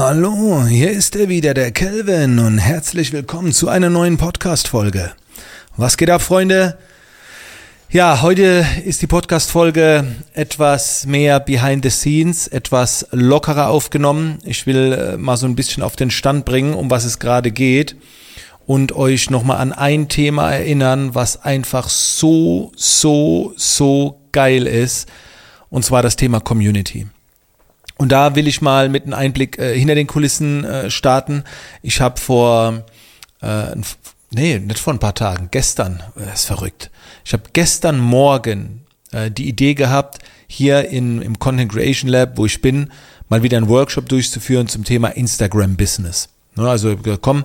Hallo, hier ist er wieder, der Kelvin und herzlich willkommen zu einer neuen Podcast-Folge. Was geht ab, Freunde? Ja, heute ist die Podcast-Folge etwas mehr behind the scenes, etwas lockerer aufgenommen. Ich will äh, mal so ein bisschen auf den Stand bringen, um was es gerade geht und euch nochmal an ein Thema erinnern, was einfach so, so, so geil ist. Und zwar das Thema Community. Und da will ich mal mit einem Einblick äh, hinter den Kulissen äh, starten. Ich habe vor, äh, nee, nicht vor ein paar Tagen, gestern, das äh, ist verrückt. Ich habe gestern Morgen äh, die Idee gehabt, hier in, im Content Creation Lab, wo ich bin, mal wieder einen Workshop durchzuführen zum Thema Instagram Business. Ne, also komm,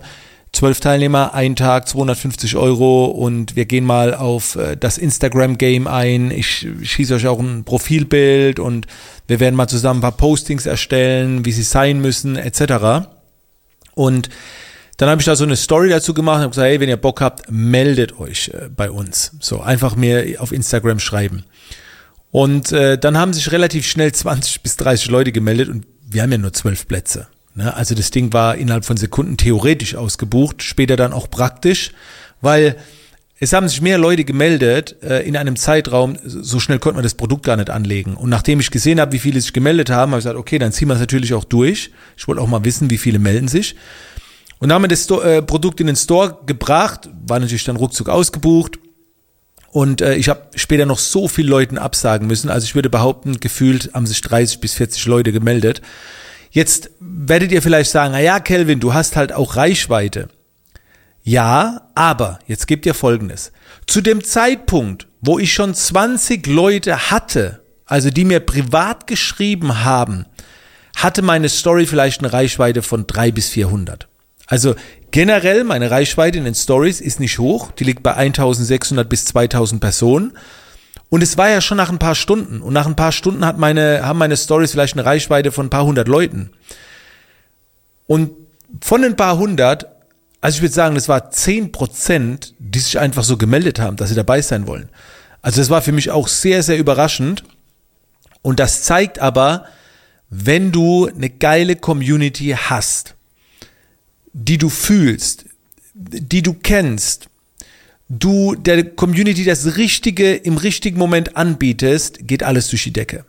zwölf Teilnehmer, ein Tag, 250 Euro und wir gehen mal auf äh, das Instagram-Game ein. Ich schieße euch auch ein Profilbild und wir werden mal zusammen ein paar Postings erstellen, wie sie sein müssen, etc. Und dann habe ich da so eine Story dazu gemacht und habe gesagt, hey, wenn ihr Bock habt, meldet euch äh, bei uns. So, einfach mir auf Instagram schreiben. Und äh, dann haben sich relativ schnell 20 bis 30 Leute gemeldet und wir haben ja nur zwölf Plätze. Ne? Also das Ding war innerhalb von Sekunden theoretisch ausgebucht, später dann auch praktisch, weil es haben sich mehr Leute gemeldet äh, in einem Zeitraum, so schnell konnte man das Produkt gar nicht anlegen. Und nachdem ich gesehen habe, wie viele sich gemeldet haben, habe ich gesagt, okay, dann ziehen wir es natürlich auch durch. Ich wollte auch mal wissen, wie viele melden sich. Und dann haben wir das Sto äh, Produkt in den Store gebracht, war natürlich dann ruckzuck ausgebucht. Und äh, ich habe später noch so viele Leuten absagen müssen. Also ich würde behaupten, gefühlt haben sich 30 bis 40 Leute gemeldet. Jetzt werdet ihr vielleicht sagen, na ja, Kelvin, du hast halt auch Reichweite. Ja, aber jetzt gebt ihr Folgendes. Zu dem Zeitpunkt, wo ich schon 20 Leute hatte, also die mir privat geschrieben haben, hatte meine Story vielleicht eine Reichweite von 3 bis 400. Also generell meine Reichweite in den Stories ist nicht hoch, die liegt bei 1600 bis 2000 Personen. Und es war ja schon nach ein paar Stunden. Und nach ein paar Stunden hat meine, haben meine Stories vielleicht eine Reichweite von ein paar hundert Leuten. Und von ein paar hundert, also ich würde sagen, das war zehn Prozent, die sich einfach so gemeldet haben, dass sie dabei sein wollen. Also das war für mich auch sehr, sehr überraschend. Und das zeigt aber, wenn du eine geile Community hast, die du fühlst, die du kennst, du der Community das Richtige im richtigen Moment anbietest, geht alles durch die Decke.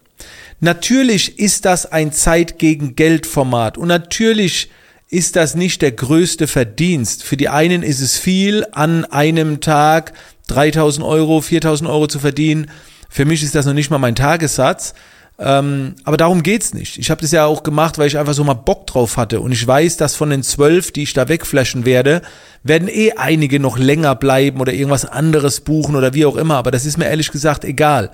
Natürlich ist das ein Zeit gegen Geld Format und natürlich ist das nicht der größte Verdienst. Für die einen ist es viel, an einem Tag 3000 Euro, 4000 Euro zu verdienen. Für mich ist das noch nicht mal mein Tagessatz. Ähm, aber darum geht's nicht. Ich habe das ja auch gemacht, weil ich einfach so mal Bock drauf hatte. Und ich weiß, dass von den zwölf, die ich da wegflashen werde, werden eh einige noch länger bleiben oder irgendwas anderes buchen oder wie auch immer. Aber das ist mir ehrlich gesagt egal.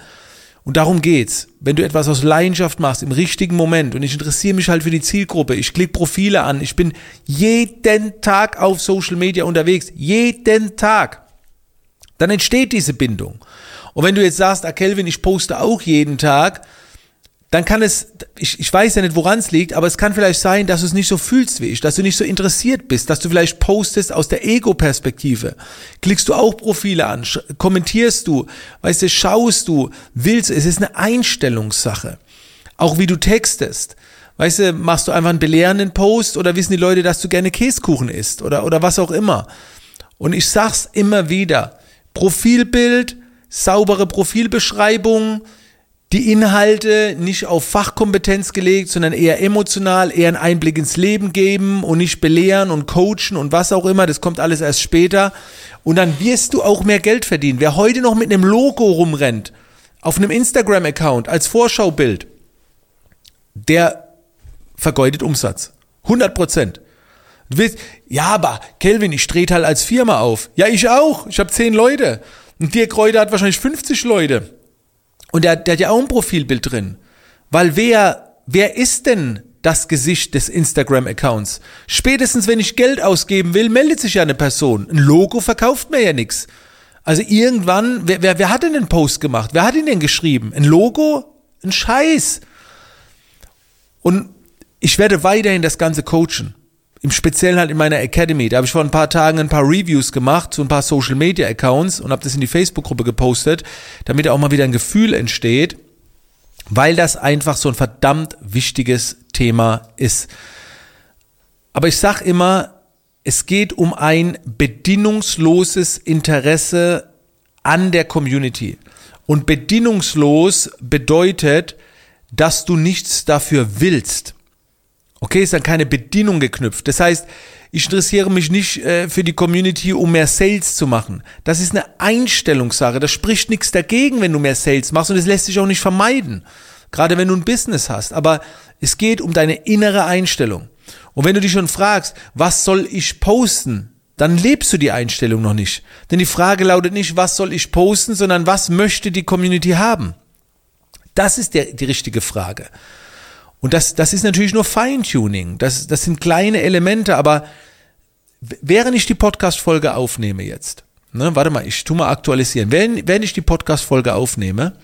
Und darum geht's. Wenn du etwas aus Leidenschaft machst, im richtigen Moment, und ich interessiere mich halt für die Zielgruppe, ich klicke Profile an, ich bin jeden Tag auf Social Media unterwegs, jeden Tag, dann entsteht diese Bindung. Und wenn du jetzt sagst, ah Kelvin, ich poste auch jeden Tag, dann kann es, ich, ich weiß ja nicht, woran es liegt, aber es kann vielleicht sein, dass du es nicht so fühlst wie ich, dass du nicht so interessiert bist, dass du vielleicht postest aus der Ego-Perspektive. Klickst du auch Profile an, kommentierst du, weißt du, schaust du, willst, es ist eine Einstellungssache. Auch wie du textest. Weißt du, machst du einfach einen belehrenden Post oder wissen die Leute, dass du gerne Käsekuchen isst oder, oder was auch immer. Und ich sag's immer wieder. Profilbild, saubere Profilbeschreibung, die Inhalte nicht auf Fachkompetenz gelegt, sondern eher emotional, eher einen Einblick ins Leben geben und nicht belehren und coachen und was auch immer. Das kommt alles erst später. Und dann wirst du auch mehr Geld verdienen. Wer heute noch mit einem Logo rumrennt, auf einem Instagram-Account als Vorschaubild, der vergeudet Umsatz. 100 Prozent. Du willst, ja, aber Kelvin, ich trete halt als Firma auf. Ja, ich auch. Ich habe 10 Leute. Und Dirk Reuter hat wahrscheinlich 50 Leute. Und der, der hat ja auch ein Profilbild drin. Weil wer, wer ist denn das Gesicht des Instagram-Accounts? Spätestens, wenn ich Geld ausgeben will, meldet sich ja eine Person. Ein Logo verkauft mir ja nichts. Also irgendwann, wer, wer, wer hat denn den Post gemacht? Wer hat ihn denn geschrieben? Ein Logo? Ein Scheiß. Und ich werde weiterhin das Ganze coachen. Im Speziellen halt in meiner Academy. Da habe ich vor ein paar Tagen ein paar Reviews gemacht zu ein paar Social Media Accounts und habe das in die Facebook-Gruppe gepostet, damit auch mal wieder ein Gefühl entsteht, weil das einfach so ein verdammt wichtiges Thema ist. Aber ich sag immer, es geht um ein bedingungsloses Interesse an der Community. Und bedingungslos bedeutet, dass du nichts dafür willst. Okay, ist dann keine Bedienung geknüpft. Das heißt, ich interessiere mich nicht äh, für die Community, um mehr Sales zu machen. Das ist eine Einstellungssache. Da spricht nichts dagegen, wenn du mehr Sales machst und es lässt sich auch nicht vermeiden. Gerade wenn du ein Business hast. Aber es geht um deine innere Einstellung. Und wenn du dich schon fragst, was soll ich posten? Dann lebst du die Einstellung noch nicht. Denn die Frage lautet nicht, was soll ich posten, sondern was möchte die Community haben? Das ist der, die richtige Frage. Und das, das ist natürlich nur Feintuning. Das, das sind kleine Elemente, aber während ich die Podcast-Folge aufnehme jetzt, ne, warte mal, ich tu mal aktualisieren. Während, während ich die Podcast-Folge aufnehme,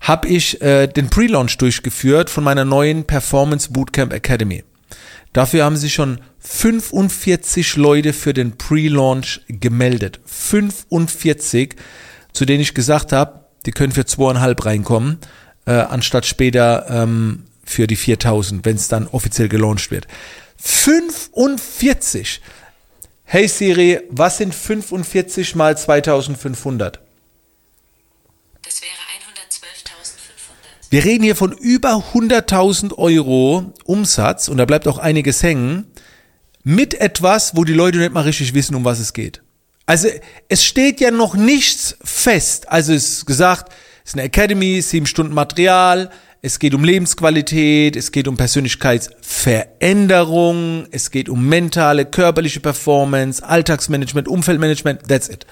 habe ich äh, den Pre-Launch durchgeführt von meiner neuen Performance Bootcamp Academy. Dafür haben sich schon 45 Leute für den Pre-Launch gemeldet. 45, zu denen ich gesagt habe, die können für zweieinhalb reinkommen, äh, anstatt später ähm, für die 4000, wenn es dann offiziell gelauncht wird. 45! Hey Siri, was sind 45 mal 2500? Das wäre 112.500. Wir reden hier von über 100.000 Euro Umsatz und da bleibt auch einiges hängen mit etwas, wo die Leute nicht mal richtig wissen, um was es geht. Also es steht ja noch nichts fest. Also es ist gesagt, es ist eine Academy, sieben Stunden Material, es geht um Lebensqualität, es geht um Persönlichkeitsveränderung, es geht um mentale, körperliche Performance, Alltagsmanagement, Umfeldmanagement, that's it.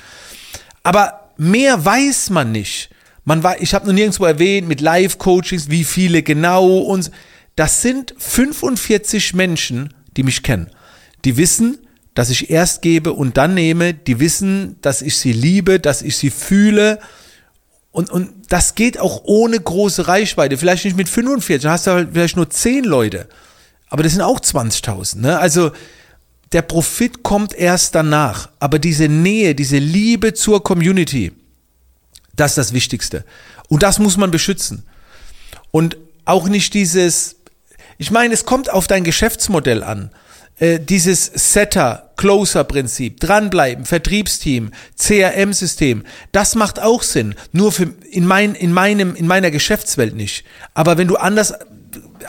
Aber mehr weiß man nicht. Man war, ich habe noch nirgendwo erwähnt mit Live-Coachings, wie viele genau und das sind 45 Menschen, die mich kennen. Die wissen, dass ich erst gebe und dann nehme. Die wissen, dass ich sie liebe, dass ich sie fühle und, und das geht auch ohne große Reichweite. Vielleicht nicht mit 45, dann hast du halt vielleicht nur 10 Leute. Aber das sind auch 20.000. Ne? Also der Profit kommt erst danach. Aber diese Nähe, diese Liebe zur Community, das ist das Wichtigste. Und das muss man beschützen. Und auch nicht dieses, ich meine, es kommt auf dein Geschäftsmodell an. Äh, dieses Setter, Closer-Prinzip, dranbleiben, Vertriebsteam, CRM-System, das macht auch Sinn. Nur für, in, mein, in, meinem, in meiner Geschäftswelt nicht. Aber wenn du anders,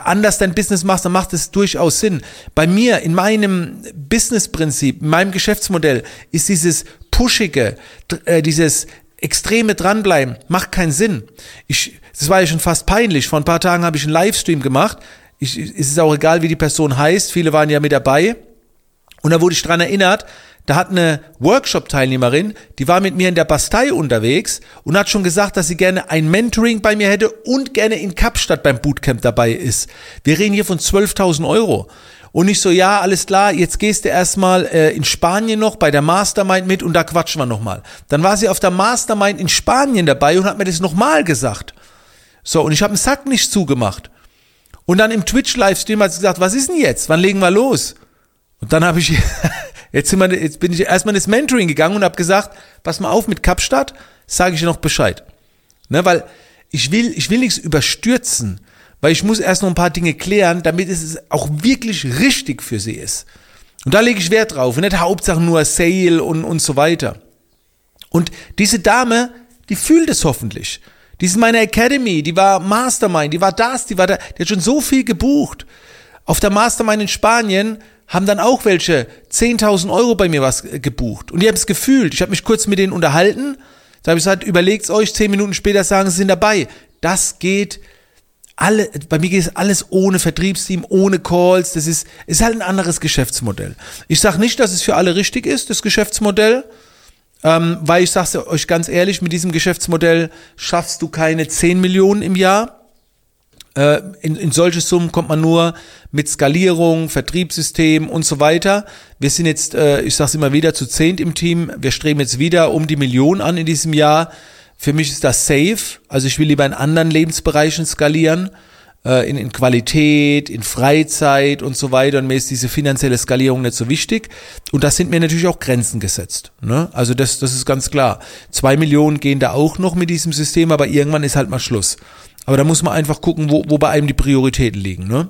anders dein Business machst, dann macht es durchaus Sinn. Bei mir, in meinem Business-Prinzip, in meinem Geschäftsmodell, ist dieses Pushige, äh, dieses extreme dranbleiben, macht keinen Sinn. Ich, das war ja schon fast peinlich. Vor ein paar Tagen habe ich einen Livestream gemacht ich, es ist auch egal, wie die Person heißt. Viele waren ja mit dabei. Und da wurde ich dran erinnert, da hat eine Workshop-Teilnehmerin, die war mit mir in der Bastei unterwegs und hat schon gesagt, dass sie gerne ein Mentoring bei mir hätte und gerne in Kapstadt beim Bootcamp dabei ist. Wir reden hier von 12.000 Euro. Und ich so, ja, alles klar, jetzt gehst du erstmal äh, in Spanien noch bei der Mastermind mit und da quatschen wir nochmal. Dann war sie auf der Mastermind in Spanien dabei und hat mir das nochmal gesagt. So, und ich habe den Sack nicht zugemacht. Und dann im Twitch-Livestream hat sie gesagt, was ist denn jetzt? Wann legen wir los? Und dann habe ich, jetzt, sind wir, jetzt bin ich erstmal ins Mentoring gegangen und habe gesagt, pass mal auf mit Kapstadt, sage ich dir noch Bescheid. Ne, weil ich will, ich will nichts überstürzen, weil ich muss erst noch ein paar Dinge klären, damit es auch wirklich richtig für sie ist. Und da lege ich Wert drauf nicht Hauptsache nur Sale und, und so weiter. Und diese Dame, die fühlt es hoffentlich. Die ist in meiner Academy, die war Mastermind, die war das, die war da, die hat schon so viel gebucht. Auf der Mastermind in Spanien haben dann auch welche 10.000 Euro bei mir was gebucht. Und die haben es gefühlt. Ich habe mich kurz mit denen unterhalten. Da habe ich gesagt, überlegt's euch, zehn Minuten später sagen, sie sind dabei. Das geht alle, bei mir geht es alles ohne Vertriebsteam, ohne Calls. Das ist, ist halt ein anderes Geschäftsmodell. Ich sage nicht, dass es für alle richtig ist, das Geschäftsmodell. Ähm, weil ich sage euch ganz ehrlich, mit diesem Geschäftsmodell schaffst du keine 10 Millionen im Jahr. Äh, in, in solche Summen kommt man nur mit Skalierung, Vertriebssystem und so weiter. Wir sind jetzt, äh, ich sage es immer wieder, zu zehnt im Team. Wir streben jetzt wieder um die Million an in diesem Jahr. Für mich ist das safe. Also ich will lieber in anderen Lebensbereichen skalieren äh, in, in Qualität, in Freizeit und so weiter. Und mir ist diese finanzielle Skalierung nicht so wichtig. Und das sind mir natürlich auch Grenzen gesetzt. Ne? Also das, das ist ganz klar. Zwei Millionen gehen da auch noch mit diesem System, aber irgendwann ist halt mal Schluss. Aber da muss man einfach gucken, wo, wo bei einem die Prioritäten liegen. Ne?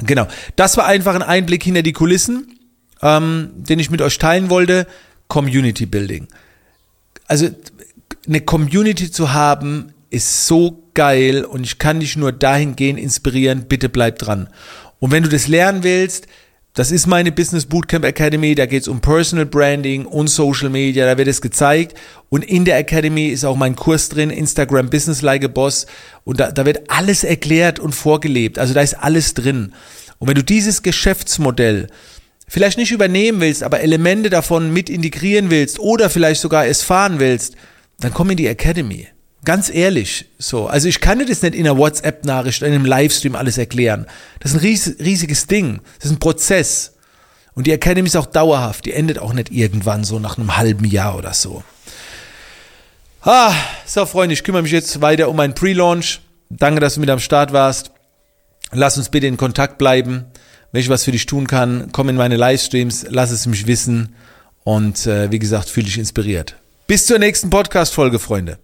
Genau. Das war einfach ein Einblick hinter die Kulissen, ähm, den ich mit euch teilen wollte. Community Building. Also eine Community zu haben, ist so geil und ich kann dich nur dahingehend inspirieren, bitte bleib dran. Und wenn du das lernen willst, das ist meine Business Bootcamp Academy, da geht es um Personal Branding und Social Media, da wird es gezeigt. Und in der Academy ist auch mein Kurs drin, Instagram Business Like a Boss. Und da, da wird alles erklärt und vorgelebt. Also da ist alles drin. Und wenn du dieses Geschäftsmodell vielleicht nicht übernehmen willst, aber Elemente davon mit integrieren willst oder vielleicht sogar es fahren willst, dann komm in die Academy. Ganz ehrlich, so. Also ich kann dir das nicht in einer WhatsApp-Nachricht, in einem Livestream alles erklären. Das ist ein ries riesiges Ding. Das ist ein Prozess. Und die Academy ist auch dauerhaft. Die endet auch nicht irgendwann so nach einem halben Jahr oder so. Ah, so Freunde, ich kümmere mich jetzt weiter um meinen Pre-Launch. Danke, dass du mit am Start warst. Lass uns bitte in Kontakt bleiben. Wenn ich was für dich tun kann, komm in meine Livestreams, lass es mich wissen. Und äh, wie gesagt, fühle dich inspiriert. Bis zur nächsten Podcast-Folge, Freunde.